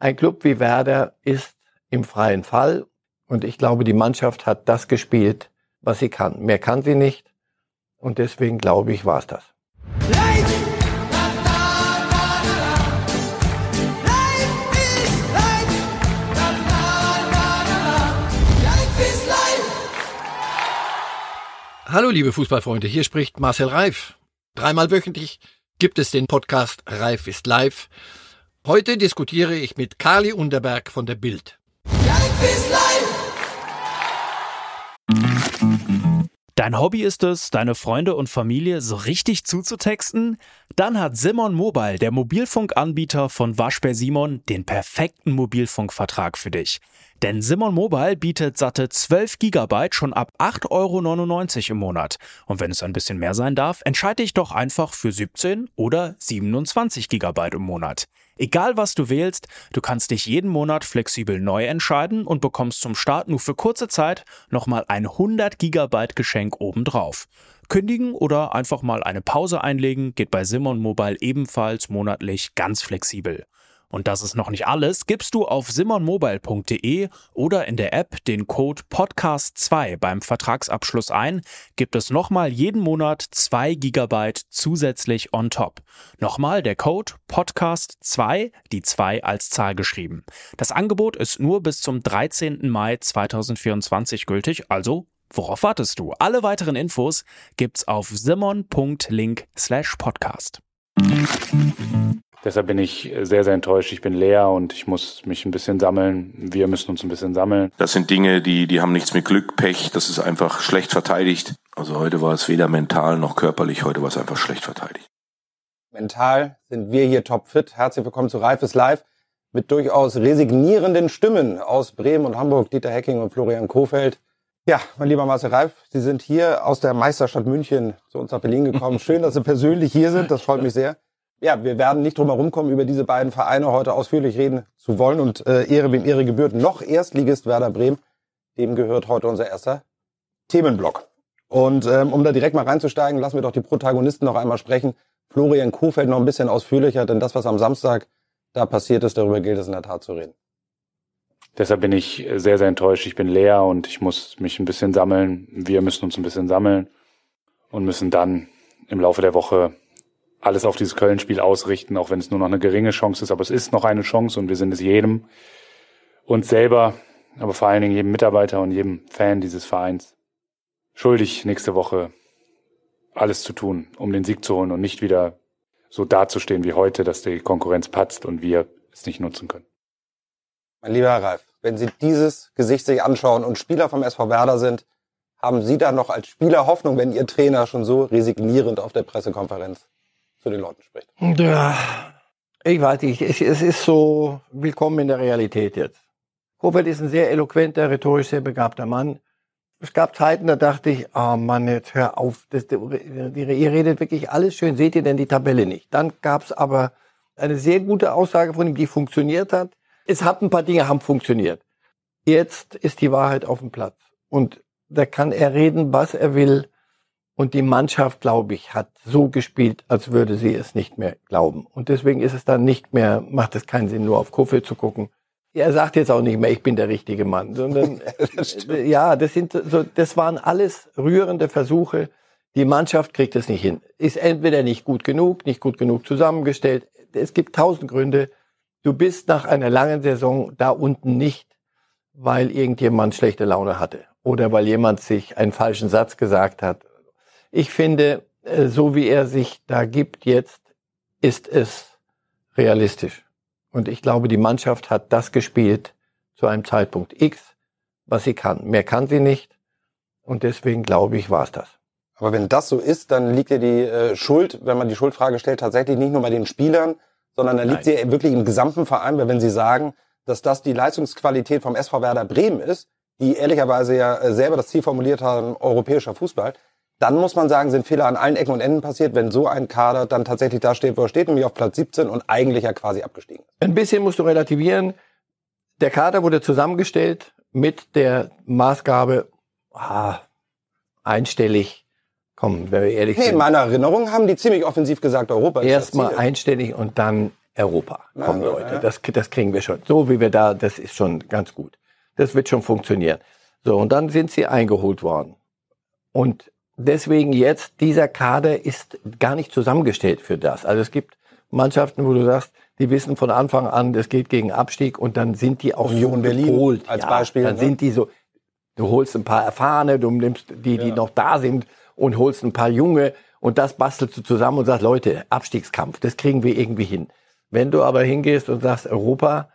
Ein Club wie Werder ist im freien Fall und ich glaube, die Mannschaft hat das gespielt, was sie kann. Mehr kann sie nicht und deswegen glaube ich, war es das. Hallo liebe Fußballfreunde, hier spricht Marcel Reif. Dreimal wöchentlich gibt es den Podcast Reif ist live. Heute diskutiere ich mit Kali Unterberg von der Bild. Dein Hobby ist es, deine Freunde und Familie so richtig zuzutexten? Dann hat Simon Mobile, der Mobilfunkanbieter von Waschbär Simon, den perfekten Mobilfunkvertrag für dich. Denn Simon Mobile bietet satte 12 GB schon ab 8,99 Euro im Monat. Und wenn es ein bisschen mehr sein darf, entscheide dich doch einfach für 17 oder 27 GB im Monat. Egal was du wählst, du kannst dich jeden Monat flexibel neu entscheiden und bekommst zum Start nur für kurze Zeit nochmal ein 100 GB Geschenk obendrauf. Kündigen oder einfach mal eine Pause einlegen geht bei Simon Mobile ebenfalls monatlich ganz flexibel. Und das ist noch nicht alles. Gibst du auf simonmobile.de oder in der App den Code Podcast2 beim Vertragsabschluss ein, gibt es nochmal jeden Monat 2 GB zusätzlich on top. Nochmal der Code Podcast2, die 2 als Zahl geschrieben. Das Angebot ist nur bis zum 13. Mai 2024 gültig, also Worauf wartest du? Alle weiteren Infos gibt's auf simon.link slash podcast. Deshalb bin ich sehr, sehr enttäuscht. Ich bin leer und ich muss mich ein bisschen sammeln. Wir müssen uns ein bisschen sammeln. Das sind Dinge, die, die haben nichts mit Glück, Pech. Das ist einfach schlecht verteidigt. Also heute war es weder mental noch körperlich. Heute war es einfach schlecht verteidigt. Mental sind wir hier topfit. Herzlich willkommen zu Reifes Live mit durchaus resignierenden Stimmen aus Bremen und Hamburg. Dieter Hecking und Florian Kofeld. Ja, mein lieber Marcel Reif, Sie sind hier aus der Meisterstadt München zu uns nach Berlin gekommen. Schön, dass Sie persönlich hier sind. Das freut mich sehr ja, wir werden nicht drum herum kommen, über diese beiden Vereine heute ausführlich reden zu wollen. Und äh, Ehre wem Ehre gebührt. Noch Erstligist Werder Bremen. Dem gehört heute unser erster Themenblock. Und ähm, um da direkt mal reinzusteigen, lassen wir doch die Protagonisten noch einmal sprechen. Florian Kuhfeld noch ein bisschen ausführlicher, denn das, was am Samstag da passiert ist, darüber gilt es in der Tat zu reden. Deshalb bin ich sehr, sehr enttäuscht. Ich bin leer und ich muss mich ein bisschen sammeln. Wir müssen uns ein bisschen sammeln und müssen dann im Laufe der Woche alles auf dieses Köln-Spiel ausrichten, auch wenn es nur noch eine geringe Chance ist. Aber es ist noch eine Chance und wir sind es jedem, uns selber, aber vor allen Dingen jedem Mitarbeiter und jedem Fan dieses Vereins schuldig, nächste Woche alles zu tun, um den Sieg zu holen und nicht wieder so dazustehen wie heute, dass die Konkurrenz patzt und wir es nicht nutzen können. Mein lieber Ralf, wenn Sie dieses Gesicht sich anschauen und Spieler vom SV Werder sind, haben Sie da noch als Spieler Hoffnung, wenn Ihr Trainer schon so resignierend auf der Pressekonferenz zu den Leuten spricht. Ja, ich weiß nicht, es, es ist so willkommen in der Realität jetzt. Kofeld ist ein sehr eloquenter, rhetorisch sehr begabter Mann. Es gab Zeiten, da dachte ich, oh Mann, jetzt hör auf, das, ihr redet wirklich alles schön, seht ihr denn die Tabelle nicht? Dann gab es aber eine sehr gute Aussage von ihm, die funktioniert hat. Es hat ein paar Dinge haben funktioniert. Jetzt ist die Wahrheit auf dem Platz. Und da kann er reden, was er will. Und die Mannschaft, glaube ich, hat so gespielt, als würde sie es nicht mehr glauben. Und deswegen ist es dann nicht mehr, macht es keinen Sinn, nur auf Kofeld zu gucken. Er sagt jetzt auch nicht mehr, ich bin der richtige Mann, sondern das ja, das sind so, das waren alles rührende Versuche. Die Mannschaft kriegt es nicht hin. Ist entweder nicht gut genug, nicht gut genug zusammengestellt. Es gibt tausend Gründe. Du bist nach einer langen Saison da unten nicht, weil irgendjemand schlechte Laune hatte oder weil jemand sich einen falschen Satz gesagt hat ich finde, äh, so wie er sich da gibt jetzt, ist es realistisch. Und ich glaube, die Mannschaft hat das gespielt zu einem Zeitpunkt X, was sie kann. Mehr kann sie nicht. Und deswegen glaube ich, war es das. Aber wenn das so ist, dann liegt ja die äh, Schuld, wenn man die Schuldfrage stellt, tatsächlich nicht nur bei den Spielern, sondern dann liegt Nein. sie wirklich im gesamten Verein, weil wenn Sie sagen, dass das die Leistungsqualität vom SV Werder Bremen ist, die ehrlicherweise ja äh, selber das Ziel formuliert haben, europäischer Fußball, dann muss man sagen, sind Fehler an allen Ecken und Enden passiert, wenn so ein Kader dann tatsächlich da steht, wo er steht, nämlich auf Platz 17 und eigentlich ja quasi abgestiegen ist. Ein bisschen musst du relativieren. Der Kader wurde zusammengestellt mit der Maßgabe, ah, einstellig. Komm, wenn wir ehrlich nee, sind. In meiner Erinnerung haben die ziemlich offensiv gesagt, Europa ist Erstmal einstellig und dann Europa. Kommen Also, Leute. ja. Das, das kriegen wir schon. So wie wir da, das ist schon ganz gut. Das wird schon funktionieren. So, und dann sind sie eingeholt worden. Und deswegen jetzt, dieser Kader ist gar nicht zusammengestellt für das. Also es gibt Mannschaften, wo du sagst, die wissen von Anfang an, das geht gegen Abstieg und dann sind die auch Union so Berlin gepolt. als Beispiel, Dann ne? sind die so, du holst ein paar Erfahrene, du nimmst die, die noch da sind und holst ein paar Junge und das bastelst du zusammen und sagst, Leute, Abstiegskampf, das kriegen wir irgendwie hin. Wenn du aber hingehst und sagst Europa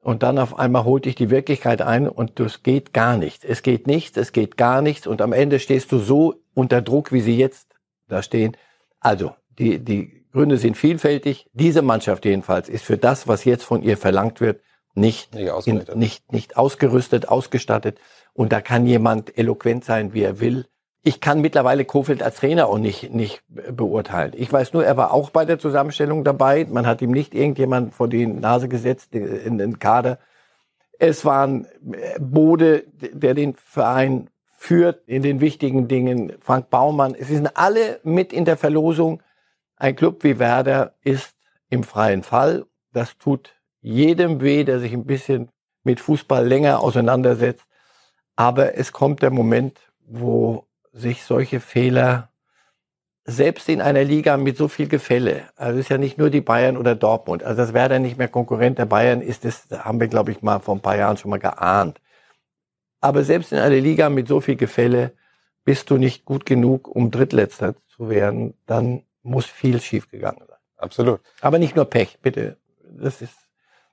und dann auf einmal holt dich die Wirklichkeit ein und das geht gar nicht. Es geht nichts, es geht gar nichts und am Ende stehst du so unter Druck, wie sie jetzt da stehen. Also, die, die Gründe sind vielfältig. Diese Mannschaft jedenfalls ist für das, was jetzt von ihr verlangt wird, nicht, Nicht in, nicht, nicht ausgerüstet, ausgestattet. Und da kann jemand eloquent sein, wie er will. Ich kann mittlerweile Kofeld als Trainer auch nicht, nicht beurteilen. Ich weiß nur, er war auch bei der Zusammenstellung dabei. Man hat ihm nicht irgendjemand vor die Nase gesetzt in den Kader. Es waren äh, Bode, der den Verein führt in den wichtigen Dingen. Frank Baumann. Es sind alle mit in der Verlosung. Ein Club wie Werder ist im freien Fall. Das tut jedem weh, der sich ein bisschen mit Fußball länger auseinandersetzt. Aber es kommt der Moment, wo sich solche Fehler selbst in einer Liga mit so viel Gefälle, also es ist ja nicht nur die Bayern oder Dortmund, also dass Werder nicht mehr Konkurrent der Bayern ist, das haben wir, glaube ich, mal vor ein paar Jahren schon mal geahnt. Aber selbst in einer Liga mit so viel Gefälle bist du nicht gut genug, um Drittletzter zu werden, dann muss viel schiefgegangen sein. Absolut. Aber nicht nur Pech, bitte. Das ist,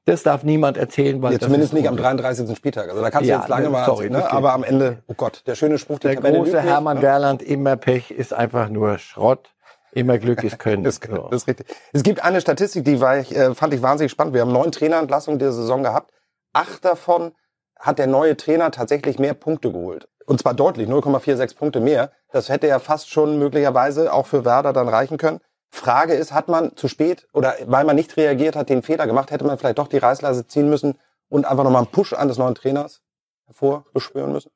das darf niemand erzählen, weil Ja, zumindest nicht am gut. 33. Spieltag. Also da kannst Ja, du jetzt lange ne, mal, sorry, ne? aber am. Ende, oh Gott, der schöne Spruch, Der Tabelle große Hermann ne? Gerland, immer Pech, ist einfach nur Schrott. Immer Glück ist Können. Das, So. das ist richtig. Es gibt eine Statistik, die war ich, äh, fand ich wahnsinnig spannend. Wir haben neun Trainerentlassungen dieser Saison gehabt. Acht davon hat der neue Trainer tatsächlich mehr Punkte geholt. Und zwar deutlich, 0,46 Punkte mehr. Das hätte ja fast schon möglicherweise auch für Werder dann reichen können. Frage ist, hat man zu spät oder weil man nicht reagiert hat, den Fehler gemacht, hätte man vielleicht doch die Reißleise ziehen müssen und einfach nochmal einen Push eines neuen Trainers hervorbeschwören müssen?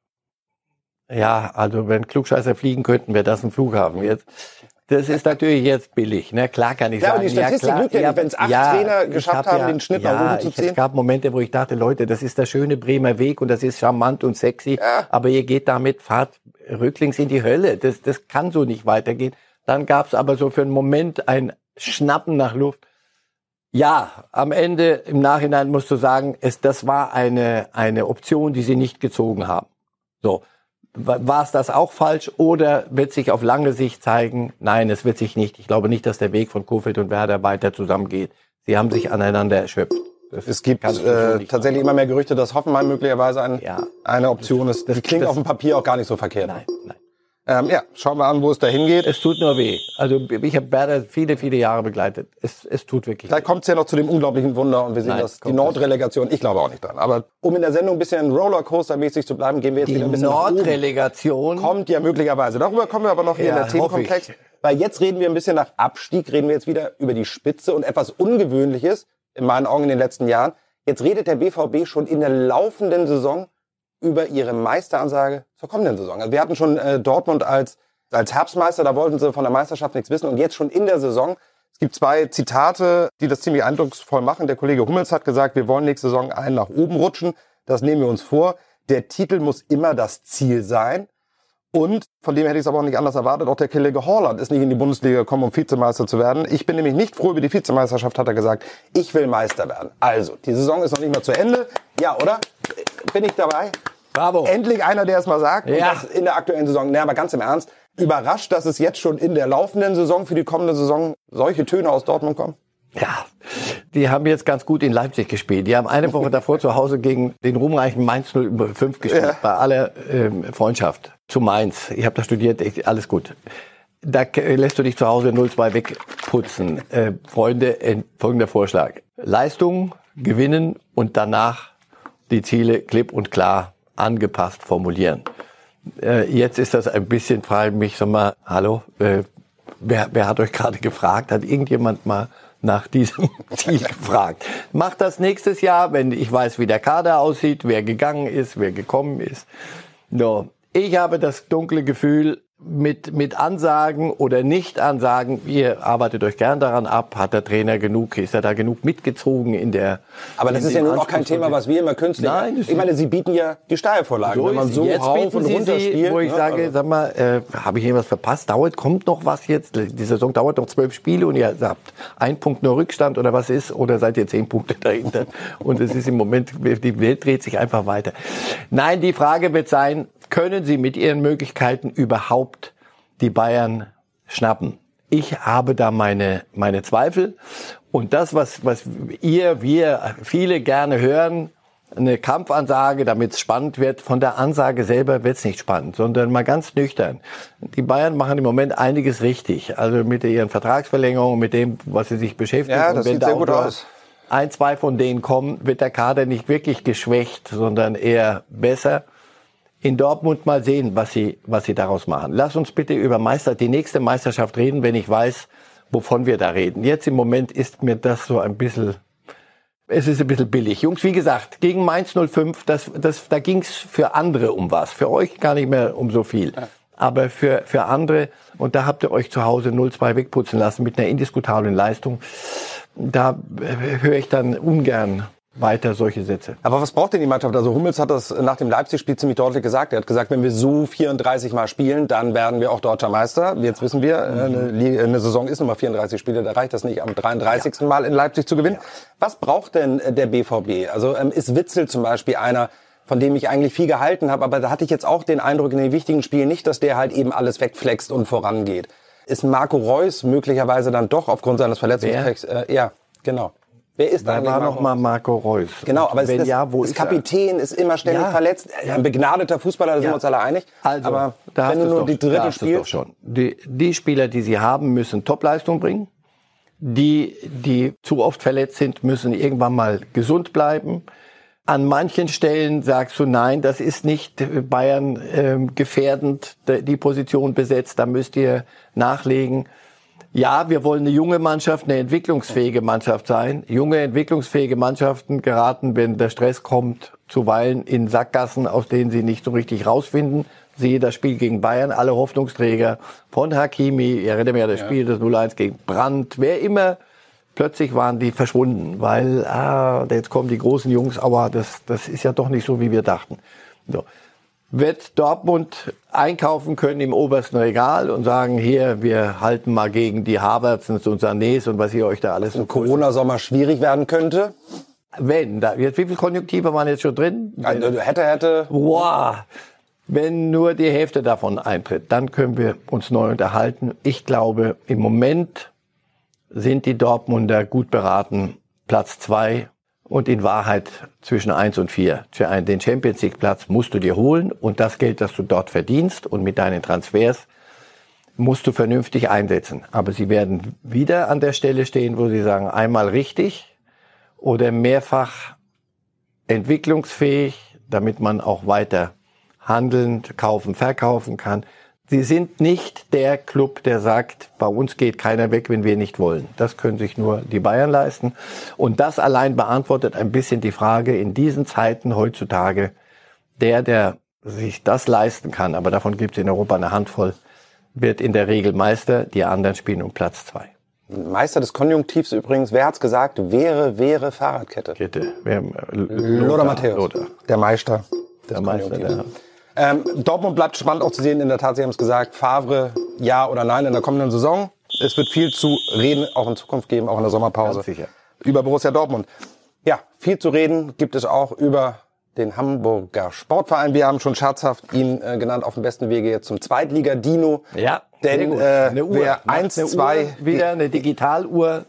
Ja, also wenn Klugscheißer fliegen könnten, wäre das ein Flughafen jetzt. Das ist natürlich jetzt billig. Ne? Klar kann ich Ja, aber sagen. die Statistik lügt ja nicht. Wenn's acht Trainer ich geschafft hab haben, den Schnitt nach ja, oben zu ziehen. Es gab Momente, wo ich dachte, Leute, das ist der schöne Bremer Weg und das ist charmant und sexy. Ja. Aber ihr geht damit, fahrt rücklings in die Hölle. Das, das kann so nicht weitergehen. Dann gab es aber so für einen Moment ein Schnappen nach Luft. Ja, am Ende, im Nachhinein musst du sagen, es, das war eine, eine Option, die sie nicht gezogen haben. So. Wa- War es das auch falsch oder wird sich auf lange Sicht zeigen, nein, es wird sich nicht. Ich glaube nicht, dass der Weg von Kofeld und Werder weiter zusammengeht. Sie haben sich aneinander erschöpft. Das Es gibt äh, tatsächlich immer mehr Gerüchte, dass Hoffenheim möglicherweise ein, Ja. eine Option ist. Das, Das- klingt das- auf dem Papier auch gar nicht so verkehrt. Nein, nein. Ähm, ja, schauen wir an, wo es dahin geht. Es tut nur weh. Also ich habe Werder viele, viele Jahre begleitet. Es, es tut wirklich Vielleicht kommt es ja noch zu dem unglaublichen Wunder und wir sehen Nein, das, die Nordrelegation. Ich glaube auch nicht dran. Aber um in der Sendung ein bisschen Rollercoaster-mäßig zu bleiben, gehen wir jetzt Die wieder ein bisschen. Nordrelegation. Kommt ja möglicherweise. Darüber kommen wir aber noch hier Ja, in der Themenkomplex. Weil jetzt reden wir ein bisschen nach Abstieg, reden wir jetzt wieder über die Spitze und etwas Ungewöhnliches, in meinen Augen in den letzten Jahren. Jetzt redet der BVB schon in der laufenden Saison über ihre Meisteransage zur kommenden Saison. Also wir hatten schon äh, Dortmund als, als Herbstmeister, da wollten sie von der Meisterschaft nichts wissen. Und jetzt schon in der Saison, es gibt zwei Zitate, die das ziemlich eindrucksvoll machen. Der Kollege Hummels hat gesagt, wir wollen nächste Saison einen nach oben rutschen. Das nehmen wir uns vor. Der Titel muss immer das Ziel sein. Und von dem hätte ich es aber auch nicht anders erwartet. Auch der Kollege Horland ist nicht in die Bundesliga gekommen, um Vizemeister zu werden. Ich bin nämlich nicht froh über die Vizemeisterschaft, hat er gesagt. Ich will Meister werden. Also, die Saison ist noch nicht mal zu Ende. Ja, oder? Bin ich dabei? Bravo. Endlich einer, der es mal sagt. Ja. in der aktuellen Saison. Nee, aber ganz im Ernst. Überrascht, dass es jetzt schon in der laufenden Saison für die kommende Saison solche Töne aus Dortmund kommen? Ja, die haben jetzt ganz gut in Leipzig gespielt. Die haben eine Woche davor zu Hause gegen den ruhmreichen Mainz 05 gespielt, Ja. bei aller ähm, Freundschaft zu Mainz. Ich habe da studiert, ich, alles gut. Da lässt du dich zu Hause 0-2 wegputzen. Äh, Freunde, äh, folgender Vorschlag. Leistung gewinnen und danach die Ziele klipp und klar angepasst formulieren. Äh, jetzt ist das ein bisschen, frage ich mich, sag mal, hallo, äh, wer, wer hat euch gerade gefragt? Hat irgendjemand mal nach diesem Ziel gefragt? Macht das nächstes Jahr, wenn ich weiß, wie der Kader aussieht, wer gegangen ist, wer gekommen ist. No. Ich habe das dunkle Gefühl, mit, mit Ansagen oder Nicht-Ansagen, ihr arbeitet euch gern daran ab, hat der Trainer genug, ist er da genug mitgezogen in der... Aber das ist ja nun auch kein Thema, was wir immer künstlich... Nein, ich meine, Sie bieten ja die Steilvorlagen, wenn man so jetzt rauf und runter sie, spielt. wo ich ne? sage, Also- sag mal, äh, habe ich irgendwas verpasst? Dauert, kommt noch was jetzt? Die Saison dauert noch zwölf Spiele und ihr habt ein Punkt nur Rückstand oder was ist? Oder seid ihr zehn Punkte dahinter? Und es ist im Moment, die Welt dreht sich einfach weiter. Nein, die Frage wird sein, können Sie mit Ihren Möglichkeiten überhaupt die Bayern schnappen? Ich habe da meine, meine Zweifel. Und das, was, was ihr, wir, viele gerne hören, eine Kampfansage, damit es spannend wird. Von der Ansage selber wird es nicht spannend, sondern mal ganz nüchtern. Die Bayern machen im Moment einiges richtig. Also mit ihren Vertragsverlängerungen, mit dem, was sie sich beschäftigen. Ja, das wenn sieht da sehr gut aus. Ein, zwei von denen kommen, wird der Kader nicht wirklich geschwächt, sondern eher besser. In Dortmund mal sehen, was sie, was sie daraus machen. Lass uns bitte über Meister, die nächste Meisterschaft reden, wenn ich weiß, wovon wir da reden. Jetzt im Moment ist mir das so ein bisschen es ist ein bisschen billig. Jungs, wie gesagt, gegen Mainz 05, das, das, da ging's für andere um was. Für euch gar nicht mehr um so viel. Aber für, für andere, und da habt ihr euch zu Hause 0-2 wegputzen lassen mit einer indiskutablen Leistung. Da äh, höre ich dann ungern weiter solche Sätze. Aber was braucht denn die Mannschaft? Also Hummels hat das nach dem Leipzig-Spiel ziemlich deutlich gesagt. Er hat gesagt, wenn wir so 34 Mal spielen, dann werden wir auch deutscher Meister. Jetzt wissen wir, äh, eine, Liga- eine Saison ist nummer 34 Spiele, da reicht das nicht am 33. Mal in Leipzig zu gewinnen. Was braucht denn äh, der BVB? Also ähm, ist Witzel zum Beispiel einer, von dem ich eigentlich viel gehalten habe, aber da hatte ich jetzt auch den Eindruck in den wichtigen Spielen nicht, dass der halt eben alles wegflext und vorangeht. Ist Marco Reus möglicherweise dann doch aufgrund seines Verletzungspechs? Äh, ja, genau. Wer ist Da eigentlich war Marco noch mal Marco Reus. Genau, aber es Wenn ist, ja, wo ist ist er? Kapitän, ist immer ständig Ja. verletzt. Ein begnadeter Fußballer, da sind Ja. wir uns alle einig. Also, aber da wenn du nur doch, die hast du's doch spielst, schon. Die, die Spieler, die sie haben, müssen Topleistung bringen. Die, die zu oft verletzt sind, müssen irgendwann mal gesund bleiben. An manchen Stellen sagst du, nein, das ist nicht äh, Bayern ähm, gefährdend, die Position besetzt, da müsst ihr nachlegen. Ja, wir wollen eine junge Mannschaft, eine entwicklungsfähige Mannschaft sein. Junge, entwicklungsfähige Mannschaften geraten, wenn der Stress kommt, zuweilen in Sackgassen, aus denen sie nicht so richtig rausfinden. Siehe das Spiel gegen Bayern, alle Hoffnungsträger von Hakimi, ich erinnere mich an das Spiel, das 0-1 gegen Brandt, wer immer, plötzlich waren die verschwunden, weil ah, jetzt kommen die großen Jungs, aber das, das ist ja doch nicht so, wie wir dachten. So wird Dortmund einkaufen können im obersten Regal und sagen, hier, wir halten mal gegen die Havertzens und Sanés und was ihr euch da alles so Corona-Sommer schwierig werden könnte. Wenn, da, jetzt, wie viele Konjunktive waren jetzt schon drin? Also, hätte, hätte. Wow. Wenn nur die Hälfte davon eintritt, dann können wir uns neu unterhalten. Ich glaube, im Moment sind die Dortmunder gut beraten, Platz zwei und in Wahrheit zwischen eins und vier. Den Champions League Platz musst du dir holen und das Geld, das du dort verdienst und mit deinen Transfers musst du vernünftig einsetzen. Aber sie werden wieder an der Stelle stehen, wo sie sagen, einmal richtig oder mehrfach entwicklungsfähig, damit man auch weiter handeln, kaufen, verkaufen kann. Sie sind nicht der Club, der sagt, bei uns geht keiner weg, wenn wir nicht wollen. Das können sich nur die Bayern leisten. Und das allein beantwortet ein bisschen die Frage in diesen Zeiten heutzutage, der, der sich das leisten kann, aber davon gibt es in Europa eine Handvoll, wird in der Regel Meister, die anderen spielen um Platz zwei. Meister des Konjunktivs übrigens, wer hat's gesagt? Wäre, wäre Fahrradkette. Kette. Wer, Lothar Matthäus. Lothar. Der Meister. Der Meister. Der, Ähm, Dortmund bleibt spannend auch zu sehen. In der Tat, Sie haben es gesagt, Favre, ja oder nein in der kommenden Saison. Es wird viel zu reden, auch in Zukunft geben, auch in der Sommerpause. Ganz sicher. Über Borussia Dortmund. Ja, viel zu reden gibt es auch über den Hamburger Sportverein. Wir haben schon scherzhaft ihn äh, genannt, auf dem besten Wege jetzt zum Zweitliga-Dino. Ja, Denn, äh, wer eins, zwei- Uhr, wieder eine Digitaluhr,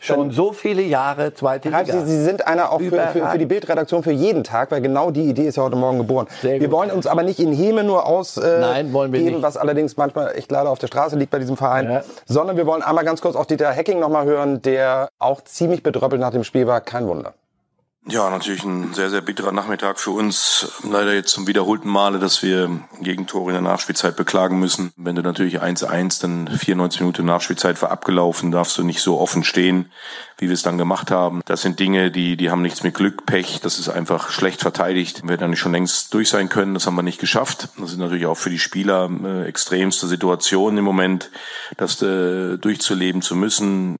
schon so viele Jahre, zweite Liga. Sie, Sie sind einer auch für, für, für die. Bildredaktion für jeden Tag, weil genau die Idee ist ja heute Morgen geboren. Sehr wir gut. wollen uns aber nicht in Häme nur aus äh, was allerdings manchmal echt leider auf der Straße liegt bei diesem Verein, Ja. sondern wir wollen einmal ganz kurz auch Dieter Hecking nochmal hören, der auch ziemlich bedröppelt nach dem Spiel war. Kein Wunder. Ja, natürlich ein sehr, sehr bitterer Nachmittag für uns. Leider jetzt zum wiederholten Male, dass wir Gegentore in der Nachspielzeit beklagen müssen. Wenn du natürlich 1-1, dann 94 Minuten Nachspielzeit war abgelaufen, darfst du nicht so offen stehen, wie wir es dann gemacht haben. Das sind Dinge, die, die haben nichts mit Glück, Pech. Das ist einfach schlecht verteidigt. Wir hätten nicht schon längst durch sein können. Das haben wir nicht geschafft. Das ist natürlich auch für die Spieler äh, extremste Situation im Moment, das äh, durchzuleben zu müssen.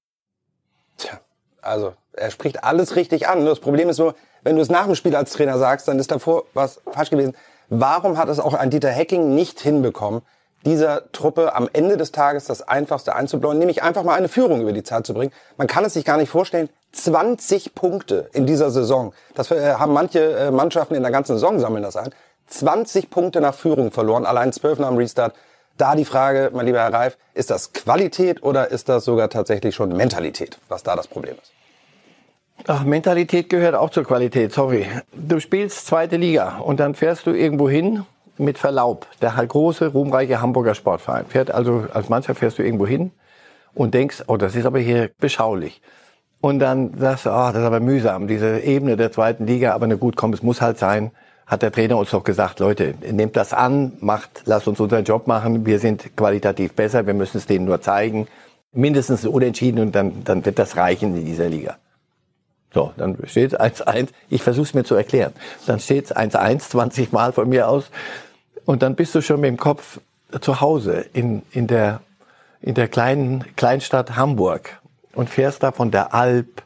Also er spricht alles richtig an. Das Problem ist nur, wenn du es nach dem Spiel als Trainer sagst, dann ist davor was falsch gewesen. Warum hat es auch ein Dieter Hecking nicht hinbekommen, dieser Truppe am Ende des Tages das Einfachste einzublauen, nämlich einfach mal eine Führung über die Zeit zu bringen? Man kann es sich gar nicht vorstellen. 20 Punkte in dieser Saison. Das äh, haben manche äh, Mannschaften in der ganzen Saison sammeln das ein. 20 Punkte nach Führung verloren, allein 12 nach dem Restart. Da die Frage, mein lieber Herr Reif, ist das Qualität oder ist das sogar tatsächlich schon Mentalität, was da das Problem ist? Ach, Mentalität gehört auch zur Qualität, sorry. Du spielst zweite Liga und dann fährst du irgendwo hin mit Verlaub. Der große, ruhmreiche Hamburger Sportverein fährt also als Mannschaft fährst du irgendwo hin und denkst, oh, das ist aber hier beschaulich. Und dann sagst du, oh, das ist aber mühsam, diese Ebene der zweiten Liga, aber na gut, komm, es muss halt sein. Hat der Trainer uns doch gesagt, Leute, nehmt das an, macht, lasst uns unseren Job machen, wir sind qualitativ besser, wir müssen es denen nur zeigen. Mindestens unentschieden und dann, dann wird das reichen in dieser Liga. So, dann steht es 1-1. Ich versuche es mir zu erklären. Dann steht es 1-1, 20 Mal von mir aus. Und dann bist du schon mit dem Kopf zu Hause in, in, der, in der kleinen Kleinstadt Hamburg und fährst da von der Alp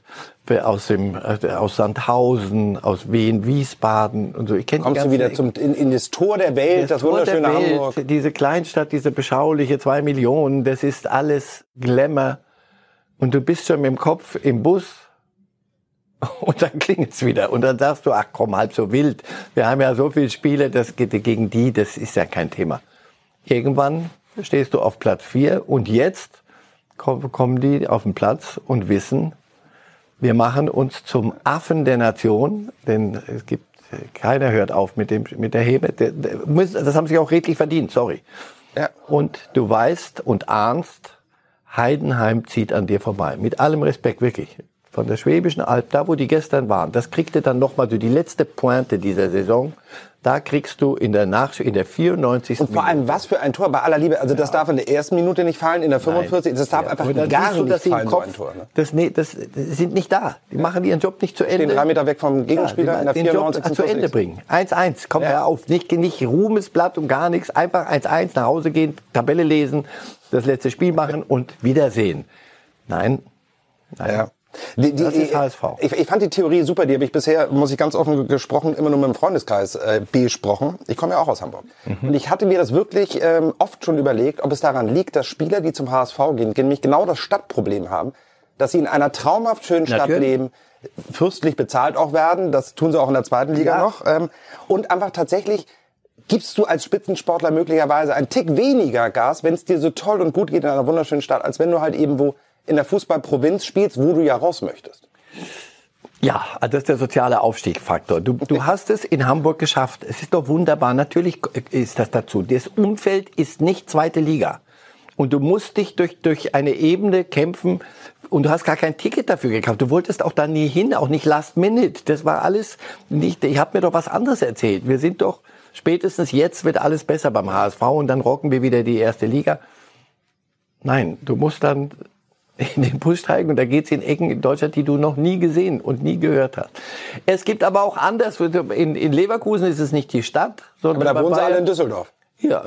aus dem äh, aus Sandhausen, aus Wien, Wiesbaden und so. Ich kenn Kommst du wieder zum in, in das Tor der Welt, das, das wunderschöne Welt, Hamburg. Diese Kleinstadt, diese beschauliche zwei Millionen, das ist alles Glamour. Und du bist schon mit dem Kopf im Bus und dann klingelt's wieder. Und dann sagst du, ach komm, halb so wild. Wir haben ja so viele Spiele, das geht gegen die, das ist ja kein Thema. Irgendwann stehst du auf Platz vier und jetzt kommen die auf den Platz und wissen, wir machen uns zum Affen der Nation, denn es gibt, keiner hört auf mit dem, mit der Hebe. Das haben sie auch redlich verdient, sorry. Ja. Und du weißt und ahnst, Heidenheim zieht an dir vorbei. Mit allem Respekt, wirklich von der Schwäbischen Alb, da wo die gestern waren, das kriegte dann nochmal so die letzte Pointe dieser Saison. Da kriegst du in der Nach in der 94. Und vor allem was für ein Tor bei aller Liebe. Also das ja. darf in der ersten Minute nicht fallen, in der 45. Nein. Das darf ja. einfach gar nicht du, fallen, Kopf, so ein Tor. Ne? Das, nee, das, das sind nicht da. Die machen ihren Job nicht zu Ende. Stehen drei Meter weg vom Gegenspieler ja, in der 94. Job zu Ende bringen. 1-1, komm ja. auf. Nicht, nicht Ruhmesblatt und gar nichts. Einfach 1-1 nach Hause gehen, Tabelle lesen, das letzte Spiel machen und Wiedersehen. Nein. Nein. Ja. Die, die, das ist HSV. Ich, ich, fand die Theorie super, die habe ich bisher, muss ich ganz offen gesprochen, immer nur mit dem Freundeskreis äh, besprochen. Ich komme ja auch aus Hamburg. Mhm. Und ich hatte mir das wirklich ähm, oft schon überlegt, ob es daran liegt, dass Spieler, die zum HSV gehen, nämlich genau das Stadtproblem haben, dass sie in einer traumhaft schönen Stadt Natürlich. leben, fürstlich bezahlt auch werden, das tun sie auch in der zweiten Liga ja. noch, ähm, und einfach tatsächlich gibst du als Spitzensportler möglicherweise einen Tick weniger Gas, wenn es dir so toll und gut geht in einer wunderschönen Stadt, als wenn du halt eben wo in der Fußballprovinz spielst, wo du ja raus möchtest. Ja, das ist der soziale Aufstiegfaktor. Du, du hast es in Hamburg geschafft. Es ist doch wunderbar. Natürlich ist das dazu. Das Umfeld ist nicht zweite Liga. Und du musst dich durch, durch eine Ebene kämpfen und du hast gar kein Ticket dafür gekauft. Du wolltest auch da nie hin, auch nicht last minute. Das war alles nicht, ich habe mir doch was anderes erzählt. Wir sind doch, spätestens jetzt wird alles besser beim HSV und dann rocken wir wieder die erste Liga. Nein, du musst dann in den Bus steigen und da geht's in Ecken in Deutschland, die du noch nie gesehen und nie gehört hast. Es gibt aber auch anders. In, in Leverkusen ist es nicht die Stadt, sondern aber da wohnen sie alle in Düsseldorf. Ja,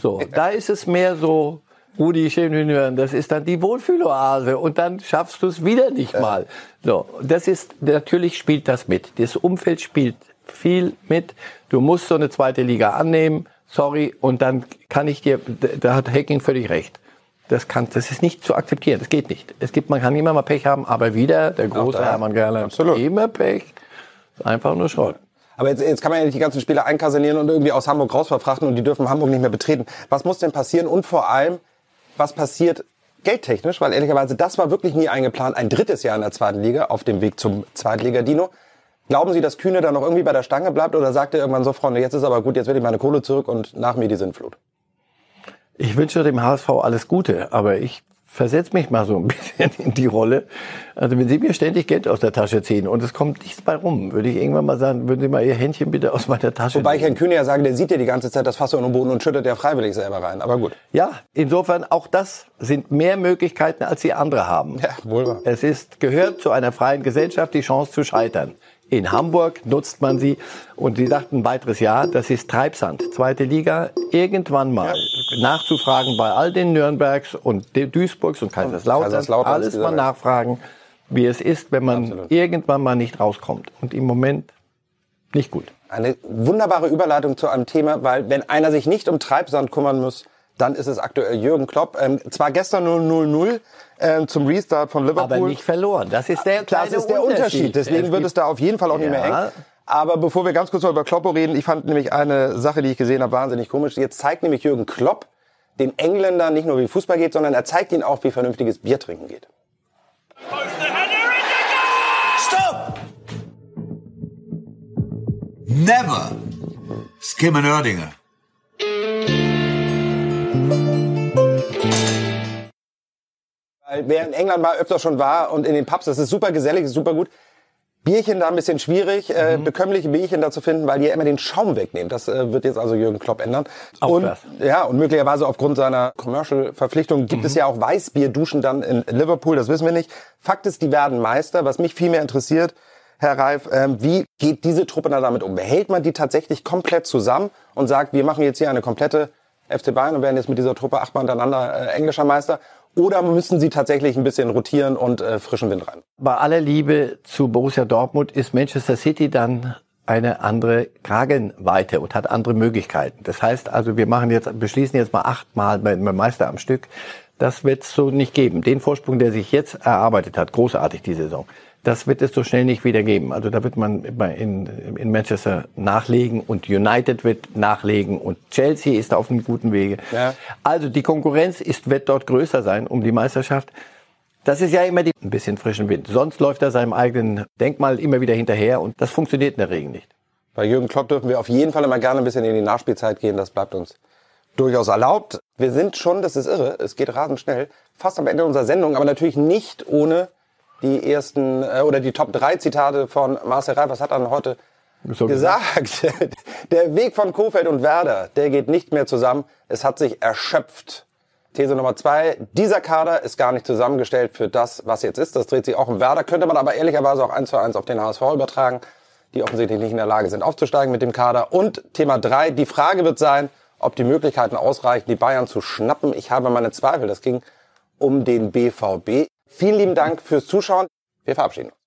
so. Da ist es mehr so, Rudi, schön hören, das ist dann die Wohlfühloase und dann schaffst du es wieder nicht mal. So, das ist, natürlich spielt das mit. Das Umfeld spielt viel mit. Du musst so eine zweite Liga annehmen, sorry, und dann kann ich dir, da hat Hacking völlig recht. Das kann, das ist nicht zu akzeptieren. Das geht nicht. Es gibt, man kann immer mal Pech haben, aber wieder der große Hermann Gerland. Absolut. Immer Pech. Einfach nur Schrott. Aber jetzt, jetzt kann man ja nicht die ganzen Spieler einkasernieren und irgendwie aus Hamburg rausverfrachten und die dürfen Hamburg nicht mehr betreten. Was muss denn passieren und vor allem, was passiert geldtechnisch? Weil ehrlicherweise, das war wirklich nie eingeplant. Ein drittes Jahr in der zweiten Liga auf dem Weg zum Zweitliga-Dino. Glauben Sie, dass Kühne da noch irgendwie bei der Stange bleibt oder sagt er irgendwann so, Freunde, jetzt ist aber gut, jetzt will ich meine Kohle zurück und nach mir die Sintflut? Ich wünsche dem HSV alles Gute, aber ich versetz mich mal so ein bisschen in die Rolle. Also wenn Sie mir ständig Geld aus der Tasche ziehen und es kommt nichts bei rum, würde ich irgendwann mal sagen, würden Sie mal Ihr Händchen bitte aus meiner Tasche Wobei ich nehmen. Herrn Kühne ja sage, der sieht ja die ganze Zeit das Fass unter den Boden und schüttet ja freiwillig selber rein. Aber gut. Ja, insofern auch das sind mehr Möglichkeiten, als die andere haben. Ja, wohl wahr. Es ist, gehört zu einer freien Gesellschaft die Chance zu scheitern. In Hamburg nutzt man sie und Sie sagten ein weiteres Jahr, das ist Treibsand. Zweite Liga, irgendwann mal nachzufragen bei all den Nürnbergs und Duisburgs und Kaiserslautern, Kaiserslautern alles mal nachfragen, wie es ist, wenn man Absolut. irgendwann mal nicht rauskommt. Und im Moment nicht gut. Eine wunderbare Überleitung zu einem Thema, weil wenn einer sich nicht um Treibsand kümmern muss, dann ist es aktuell Jürgen Klopp. Ähm, zwar gestern 0-0-0 ähm, zum Restart von Liverpool. Aber nicht verloren. Das ist der Das ist der Unterschied. Deswegen wird es da auf jeden Fall auch nicht mehr Ja. eng. Aber bevor wir ganz kurz noch über Kloppo reden, ich fand nämlich eine Sache, die ich gesehen habe, wahnsinnig komisch. Jetzt zeigt nämlich Jürgen Klopp den Engländern nicht nur, wie Fußball geht, sondern er zeigt ihnen auch, wie vernünftiges Bier trinken geht. Stop! Never skim an Erdinger. Wer in England mal öfter schon war und in den Pubs, das ist super gesellig, ist super gut. Bierchen da ein bisschen schwierig, äh, Mhm. bekömmliche Bierchen da zu finden, weil die ja immer den Schaum wegnehmen. Das äh, wird jetzt also Jürgen Klopp ändern. Auch und das. ja, und möglicherweise aufgrund seiner Commercial-Verpflichtung gibt Mhm. es ja auch Weißbierduschen dann in Liverpool, das wissen wir nicht. Fakt ist, die werden Meister. Was mich viel mehr interessiert, Herr Reif, ähm, wie geht diese Truppe dann damit um? Behält man die tatsächlich komplett zusammen und sagt, wir machen jetzt hier eine komplette FC Bayern und werden jetzt mit dieser Truppe achtmal hintereinander äh, englischer Meister? Oder müssen sie tatsächlich ein bisschen rotieren und äh, frischen Wind rein? Bei aller Liebe zu Borussia Dortmund ist Manchester City dann eine andere Kragenweite und hat andere Möglichkeiten. Das heißt also, wir machen jetzt, beschließen jetzt mal achtmal beim Meister am Stück. Das wird es so nicht geben. Den Vorsprung, der sich jetzt erarbeitet hat, großartig die Saison, das wird es so schnell nicht wieder geben. Also da wird man in, in Manchester nachlegen und United wird nachlegen und Chelsea ist auf einem guten Wege. Ja. Also die Konkurrenz ist, wird dort größer sein um die Meisterschaft. Das ist ja immer die, ein bisschen frischen Wind. Sonst läuft er seinem eigenen Denkmal immer wieder hinterher und das funktioniert in der Regel nicht. Bei Jürgen Klopp dürfen wir auf jeden Fall immer gerne ein bisschen in die Nachspielzeit gehen. Das bleibt uns durchaus erlaubt. Wir sind schon, das ist irre, es geht rasend schnell, fast am Ende unserer Sendung, aber natürlich nicht ohne die ersten äh, oder die Top 3 Zitate von Marcel Reif. Was hat er denn heute So gesagt? der Weg von Kofeld und Werder, der geht nicht mehr zusammen. Es hat sich erschöpft. These Nummer zwei, dieser Kader ist gar nicht zusammengestellt für das, was jetzt ist. Das dreht sich auch um Werder, könnte man aber ehrlicherweise auch eins zu eins auf den HSV übertragen, die offensichtlich nicht in der Lage sind aufzusteigen mit dem Kader. Und Thema drei, die Frage wird sein, ob die Möglichkeiten ausreichen, die Bayern zu schnappen. Ich habe meine Zweifel. Das ging um den BVB. Vielen lieben Dank fürs Zuschauen. Wir verabschieden uns.